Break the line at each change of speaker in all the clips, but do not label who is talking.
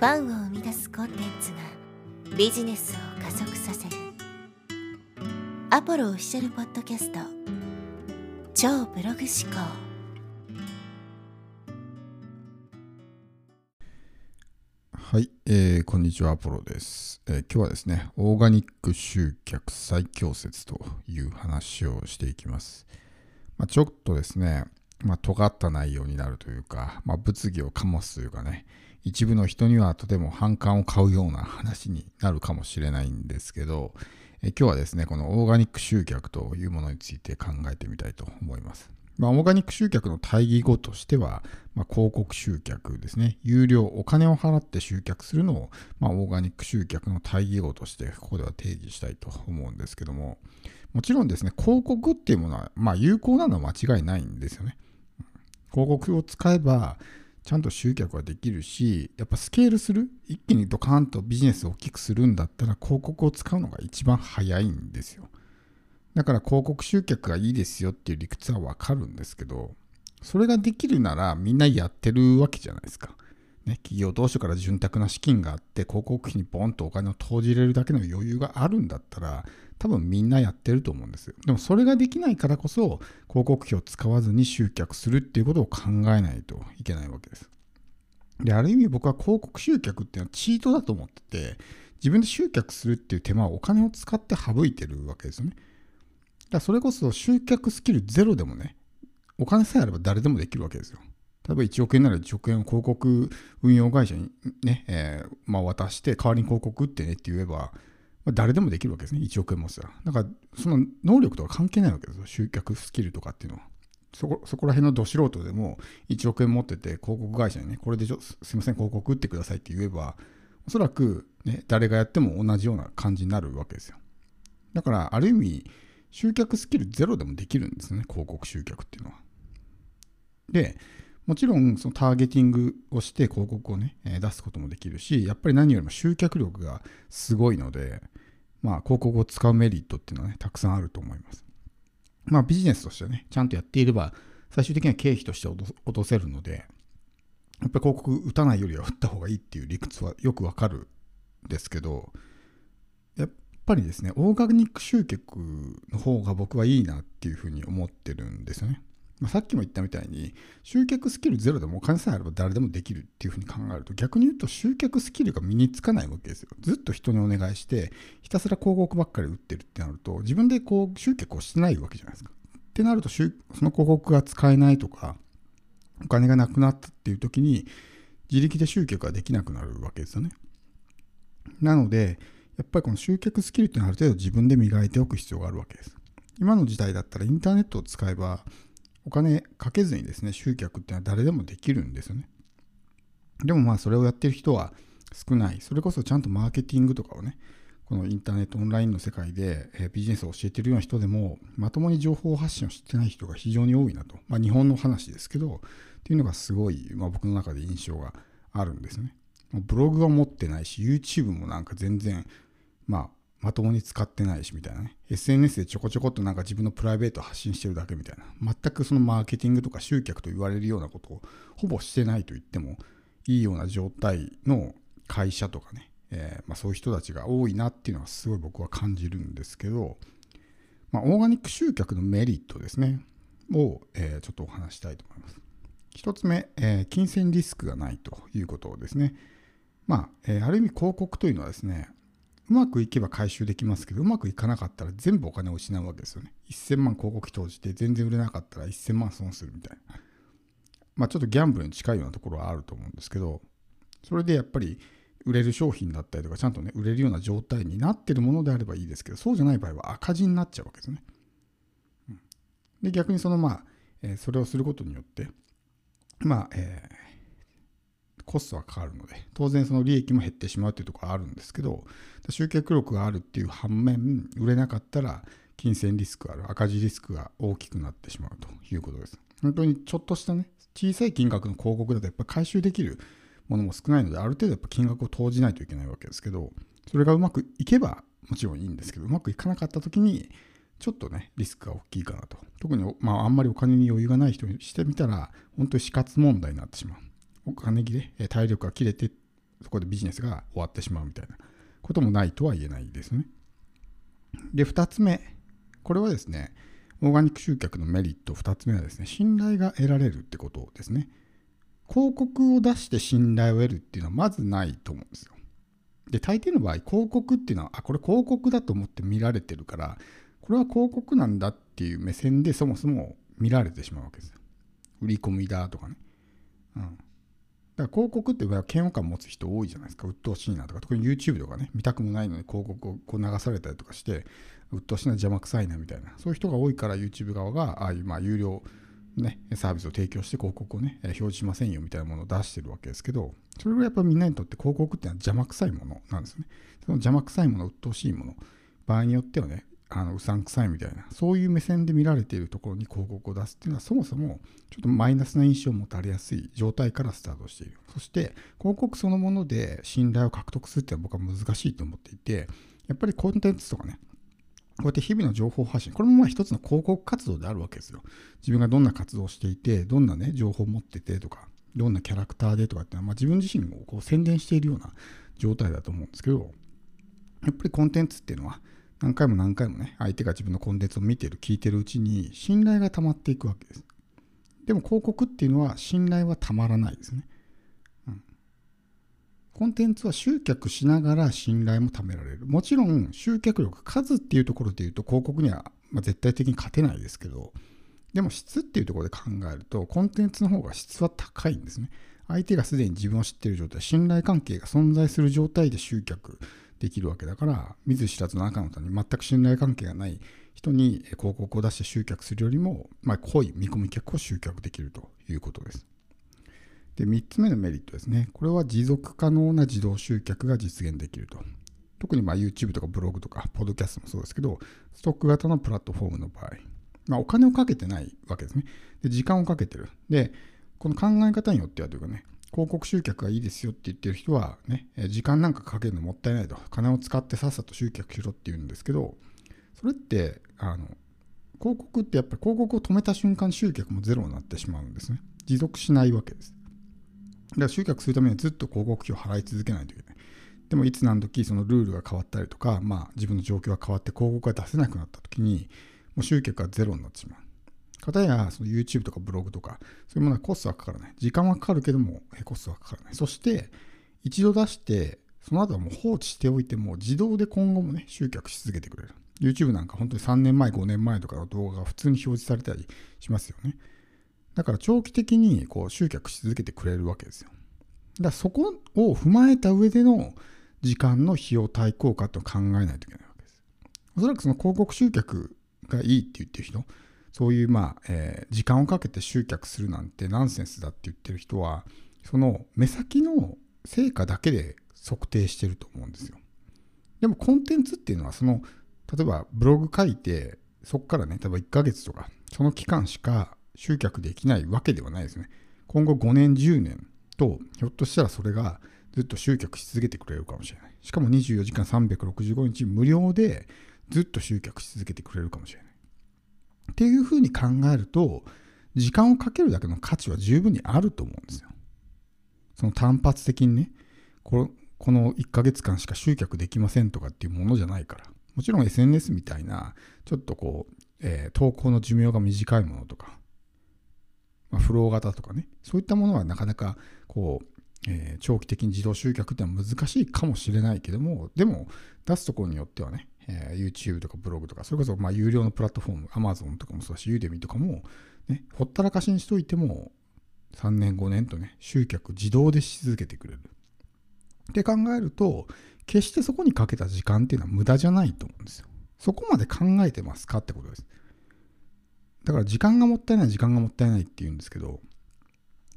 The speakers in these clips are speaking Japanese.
ファンを生み出すコンテンツがビジネスを加速させる。アポロオフィシャルポッドキャスト。超ブログ思考。
はい、えーこんにちは、アポロです、えー今日はですね、オーガニック集客最強説という話をしていきます。まあ、ちょっとですね、まあ、尖った内容になるというか、まあ、物議を醸すというかね、一部の人にはとても反感を買うような話になるかもしれないんですけど、え今日はですね、このオーガニック集客というものについて考えてみたいと思います。まあ、オーガニック集客の対義語としては、まあ、広告集客ですね。有料、お金を払って集客するのを、まあ、オーガニック集客の対義語として、ここでは定義したいと思うんですけども、もちろんですね、広告っていうものは、まあ、有効なのは間違いないんですよね。広告を使えば、ちゃんと集客はできるし、やっぱスケールする、一気にドカーンとビジネスを大きくするんだったら、広告を使うのが一番早いんですよ。だから広告集客がいいですよっていう理屈はわかるんですけど、それができるならみんなやってるわけじゃないですか。ね、企業当初から潤沢な資金があって広告費にボンとお金を投じれるだけの余裕があるんだったら多分みんなやってると思うんですよ。でもそれができないからこそ広告費を使わずに集客するっていうことを考えないといけないわけです。で、ある意味僕は広告集客っていうのはチートだと思ってて自分で集客するっていう手間をお金を使って省いてるわけですよね。だからそれこそ集客スキルゼロでもね、お金さえあれば誰でもできるわけですよ。例えば1億円なら1億円を広告運用会社にね、えーまあ、渡して代わりに広告打ってねって言えば、まあ、誰でもできるわけですね。1億円持つたら。だからその能力とは関係ないわけですよ。集客スキルとかっていうのは。そこそこら辺のど素人でも1億円持ってて広告会社にね、これでちょすすいません、広告打ってくださいって言えば、おそらく、ね、誰がやっても同じような感じになるわけですよ。だから、ある意味、集客スキルゼロでもできるんですね、広告集客っていうのは。で、もちろんそのターゲティングをして広告をね、え出すこともできるし、やっぱり何よりも集客力がすごいので、まあ広告を使うメリットっていうのはね、たくさんあると思います。まあビジネスとしてね、ちゃんとやっていれば、最終的には経費として落と落とせるので、やっぱり広告打たないよりは打った方がいいっていう理屈はよくわかるんですけど、やっぱりですね、オーガニック集客の方が僕はいいなっていうふうに思ってるんですよね。まあ、さっきも言ったみたいに、集客スキルゼロでもお金さえあれば誰でもできるっていうふうに考えると、逆に言うと集客スキルが身につかないわけですよ。ずっと人にお願いして、ひたすら広告ばっかり打ってるってなると、自分でこう集客をしてないわけじゃないですか。ってなると、その広告が使えないとか、お金がなくなったっていう時に、自力で集客ができなくなるわけですよね。なので、やっぱりこの集客スキルっていうのはある程度自分で磨いておく必要があるわけです。今の時代だったらインターネットを使えばお金かけずにですね、集客っていうのは誰でもできるんですよね。でもまあそれをやってる人は少ない。それこそちゃんとマーケティングとかをね、このインターネットオンラインの世界で、えビジネスを教えてるような人でもまともに情報発信をしてない人が非常に多いなと。まあ日本の話ですけど、っていうのがすごい、まあ、僕の中で印象があるんですね。ブログは持ってないし、YouTube もなんか全然、まあ、まともに使ってないしみたいなね。SNS でちょこちょこっとなんか自分のプライベート発信してるだけみたいな。全くそのマーケティングとか集客と言われるようなことをほぼしてないと言ってもいいような状態の会社とかね。えーまあ、そういう人たちが多いなっていうのはすごい僕は感じるんですけど、まあ、オーガニック集客のメリットですね。を、えーちょっとお話したいと思います。一つ目、えー金銭リスクがないということですね。まあ、えある意味広告というのはですね、うまくいけば回収できますけど、うまくいかなかったら全部お金を失うわけですよね。1000万広告費投じて全然売れなかったら1000万損するみたいな。まあちょっとギャンブルに近いようなところはあると思うんですけど、それでやっぱり売れる商品だったりとか、ちゃんとね、売れるような状態になってるものであればいいですけど、そうじゃない場合は赤字になっちゃうわけですね。で、逆にそのまあ、えそれをすることによって、まあ、えーコストはかかるので、当然その利益も減ってしまうというところはあるんですけど、集客力があるっていう反面、売れなかったら金銭リスクがある、赤字リスクが大きくなってしまうということです。本当にちょっとしたね、小さい金額の広告だとやっぱ回収できるものも少ないので、ある程度やっぱ金額を投じないといけないわけですけど、それがうまくいけばもちろんいいんですけど、うまくいかなかった時に、ちょっとね、リスクが大きいかなと。特に、まあ、あんまりお金に余裕がない人にしてみたら、本当に死活問題になってしまう。お金切れ、え体力が切れてそこでビジネスが終わってしまうみたいなこともないとは言えないですね。で、2つ目。これはですね、オーガニック集客のメリット2つ目はですね、信頼が得られるってことですね。広告を出して信頼を得るっていうのはまずないと思うんですよ。で、大抵の場合、広告っていうのは、あ、これ広告だと思って見られてるから、これは広告なんだっていう目線でそもそも見られてしまうわけですよ。売り込みだとかね。うん。だから広告って嫌悪感持つ人多いじゃないですか。鬱陶しいなとか、特に YouTube とかね、見たくもないのに広告をこう流されたりとかして、鬱陶しいな、邪魔くさいなみたいな。そういう人が多いから YouTube 側が、ああいうまあ有料ね、サービスを提供して広告をね、表示しませんよみたいなものを出してるわけですけど、それがやっぱみんなにとって広告ってのは邪魔くさいものなんですね。その邪魔くさいもの、鬱陶しいもの、場合によってはね、あのうさんくさいみたいな、そういう目線で見られているところに広告を出すっていうのは、そもそもちょっとマイナスな印象を持たれやすい状態からスタートしている。そして、広告そのもので信頼を獲得するっていうのは僕は難しいと思っていて、やっぱりコンテンツとかね、こうやって日々の情報発信、これもまあ一つの広告活動であるわけですよ。自分がどんな活動をしていて、どんなね、情報を持っててとか、どんなキャラクターでとかってのは、まあ、自分自身をこう宣伝しているような状態だと思うんですけど、やっぱりコンテンツっていうのは、何回も何回もね、相手が自分のコンテンツを見てる、聞いてるうちに、信頼が溜まっていくわけです。でも広告っていうのは、信頼はたまらないですね。うん。コンテンツは集客しながら信頼も貯められる。もちろん、集客力、数っていうところで言うと、広告にはま絶対的に勝てないですけど、でも質っていうところで考えると、コンテンツの方が質は高いんですね。相手がすでに自分を知っている状態、信頼関係が存在する状態で集客できるわけだから、見ず知らずの赤の他に全く信頼関係がない人に広告を出して集客するよりも、まあ、濃い見込み客を集客できるということです。で、3つ目のメリットですね。これは持続可能な自動集客が実現できると。特にま YouTube とかブログとか、ポッドキャストもそうですけど、ストック型のプラットフォームの場合、まあ、お金をかけてないわけですね。で、時間をかけてる。で、この考え方によってはというかね、広告集客がいいですよって言ってる人はね、時間なんかかけるのもったいないと。金を使ってさっさと集客しろって言うんですけど、それって、あの、広告ってやっぱり広告を止めた瞬間集客もゼロになってしまうんですね。持続しないわけです。だから集客するためにはずっと広告費を払い続けないといけない。でもいつ何時そのルールが変わったりとか、まあ自分の状況が変わって広告が出せなくなった時に、もう集客がゼロになってしまう。かたやその YouTube とかブログとか、そういうものはコストはかからない。時間はかかるけども、コストはかからない。そして、一度出して、その後はもう放置しておいても、自動で今後もね、集客し続けてくれる。YouTube なんか本当に3年前、5年前とかの動画が普通に表示されたりしますよね。だから長期的にこう集客し続けてくれるわけですよ。だからそこを踏まえた上での時間の費用対効果と考えないといけないわけです。おそらくその広告集客がいいって言ってる人、そういう、まあ、えー、時間をかけて集客するなんてナンセンスだって言ってる人は、その目先の成果だけで測定してると思うんですよ。でもコンテンツっていうのは、その、例えばブログ書いて、そこからね、例えば1ヶ月とか、その期間しか集客できないわけではないですね。今後5年、10年と、ひょっとしたらそれがずっと集客し続けてくれるかもしれない。しかも24時間365日無料でずっと集客し続けてくれるかもしれない。っていうふうに考えると、時間をかけるだけの価値は十分にあると思うんですよ。その単発的にね、このこの1ヶ月間しか集客できませんとかっていうものじゃないから。もちろん SNS みたいな、ちょっとこう、えー、投稿の寿命が短いものとか、まあ、フロー型とかね、そういったものはなかなかこう、えー、長期的に自動集客ってのは難しいかもしれないけども、でも出すところによってはね、えー、YouTube とかブログとか、それこそまあ有料のプラットフォーム、Amazon とかもそうだし、ユーデミとかも、ね、ほったらかしにしといても、3年5年とね、集客自動でし続けてくれる。って考えると、決してそこにかけた時間っていうのは無駄じゃないと思うんですよ。そこまで考えてますかってことです。だから時間がもったいない、時間がもったいないって言うんですけど、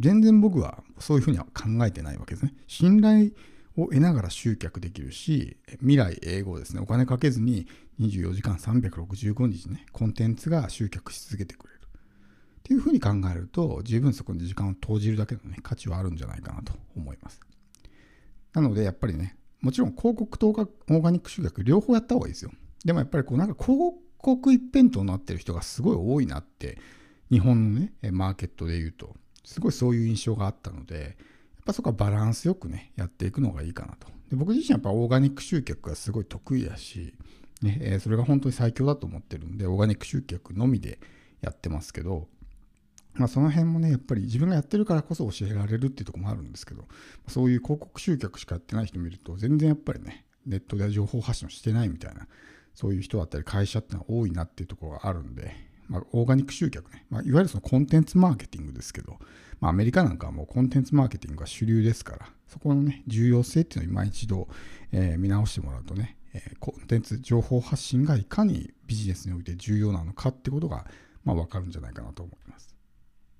全然僕はそういうふうには考えてないわけですね。信頼を得ながら集客できるし、未来英語ですね、お金かけずに24時間365日ね、コンテンツが集客し続けてくれる。っていうふうに考えると、十分そこに時間を投じるだけのね、価値はあるんじゃないかなと思います。なので、やっぱりね、もちろん広告とオーガニック集客両方やった方がいいですよ。でもやっぱりこうなんか広告一辺倒になってる人がすごい多いなって、日本のね、マーケットで言うと、すごいそういう印象があったので、ぱそこはバランスよくね、やっていくのがいいかなと。で僕自身やっぱオーガニック集客がすごい得意やし、ねえー、それが本当に最強だと思ってるんで、オーガニック集客のみでやってますけど、まあ、その辺もね、やっぱり自分がやってるからこそ教えられるっていうとこもあるんですけど、そういう広告集客しかやってない人見ると、全然やっぱりね、ネットで情報発信をしてないみたいな、そういう人だったり会社ってのは多いなっていうところがあるんで、まあ、オーガニック集客ね、まあ、いわゆるそのコンテンツマーケティングですけど、まあ、アメリカなんかはもうコンテンツマーケティングが主流ですから、そこのね、重要性っていうのを今一度、えー、見直してもらうとね、えー、コンテンツ情報発信がいかにビジネスにおいて重要なのかってことが、まあ、わかるんじゃないかなと思います。